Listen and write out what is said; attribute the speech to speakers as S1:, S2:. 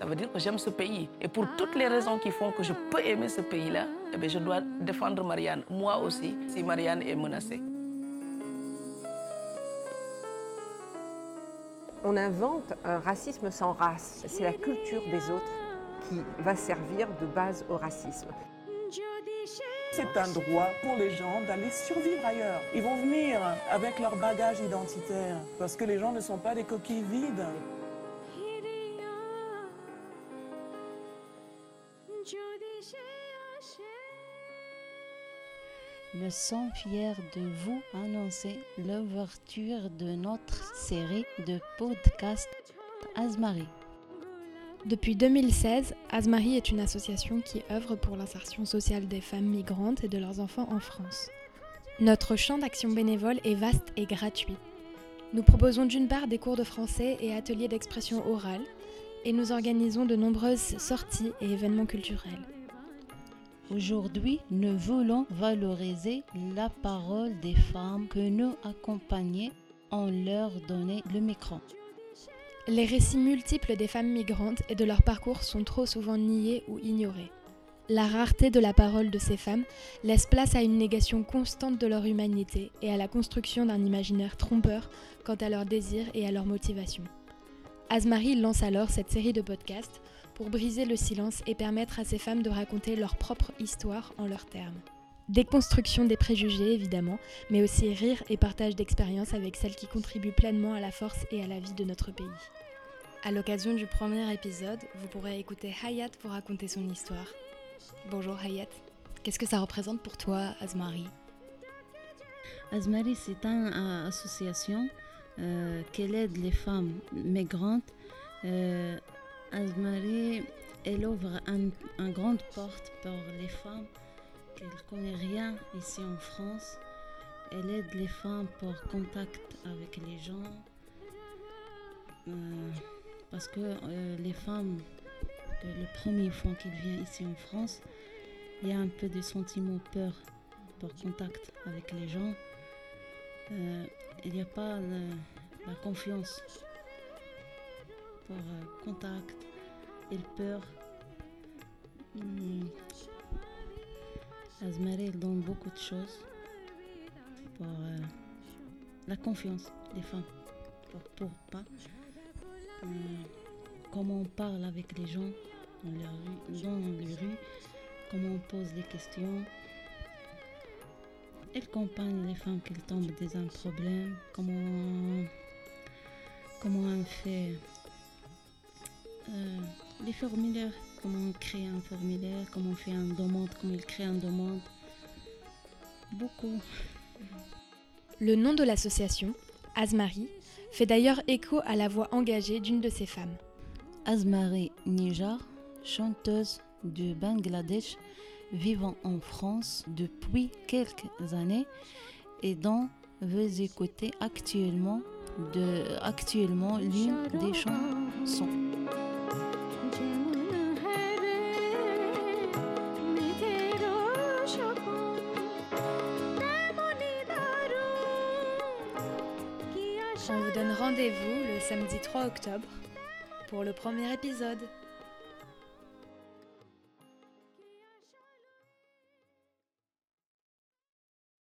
S1: Ça veut dire que j'aime ce pays. Et pour toutes les raisons qui font que je peux aimer ce pays-là, eh je dois défendre Marianne, moi aussi, si Marianne est menacée.
S2: On invente un racisme sans race. C'est la culture des autres qui va servir de base au racisme.
S3: C'est un droit pour les gens d'aller survivre ailleurs. Ils vont venir avec leur bagage identitaire parce que les gens ne sont pas des coquilles vides.
S4: Nous sommes fiers de vous annoncer l'ouverture de notre série de podcasts Azmari.
S5: Depuis 2016, Azmari est une association qui œuvre pour l'insertion sociale des femmes migrantes et de leurs enfants en France. Notre champ d'action bénévole est vaste et gratuit. Nous proposons d'une part des cours de français et ateliers d'expression orale, et nous organisons de nombreuses sorties et événements culturels.
S4: Aujourd'hui, nous voulons valoriser la parole des femmes que nous accompagnons en leur donnant le micro.
S5: Les récits multiples des femmes migrantes et de leur parcours sont trop souvent niés ou ignorés. La rareté de la parole de ces femmes laisse place à une négation constante de leur humanité et à la construction d'un imaginaire trompeur quant à leurs désirs et à leurs motivations. Azmarie lance alors cette série de podcasts pour briser le silence et permettre à ces femmes de raconter leur propre histoire en leurs termes. Déconstruction des préjugés évidemment, mais aussi rire et partage d'expériences avec celles qui contribuent pleinement à la force et à la vie de notre pays. À l'occasion du premier épisode, vous pourrez écouter Hayat pour raconter son histoire. Bonjour Hayat, qu'est-ce que ça représente pour toi Azmari
S4: Azmari, c'est une euh, association euh, qui aide les femmes migrantes. Euh, elle ouvre une un grande porte pour les femmes elle ne connaît rien ici en France. Elle aide les femmes pour contact avec les gens. Euh, parce que les femmes, le premier fois qu'elles viennent ici en France, il y a un peu de sentiment peur pour contact avec les gens. Euh, il n'y a pas la confiance pour contact et peur. Hmm. Azmaré donne beaucoup de choses pour euh, la confiance des femmes, pour, pas. Euh, comment on parle avec les gens dans, les rues, comment on pose des questions. Elle accompagne les femmes qui tombent dans un problème, comment, comment on fait euh, les formulaires comment on crée un formulaire, comment on fait une demande, comment il crée une demande. Beaucoup.
S5: Le nom de l'association, Azmari, fait d'ailleurs écho à la voix engagée d'une de ces femmes.
S4: Azmari Nijar, chanteuse du Bangladesh, vivant en France depuis quelques années et dont vous écouter actuellement de actuellement l'une des chansons.
S5: On vous donne rendez-vous le samedi 3 octobre pour le premier épisode.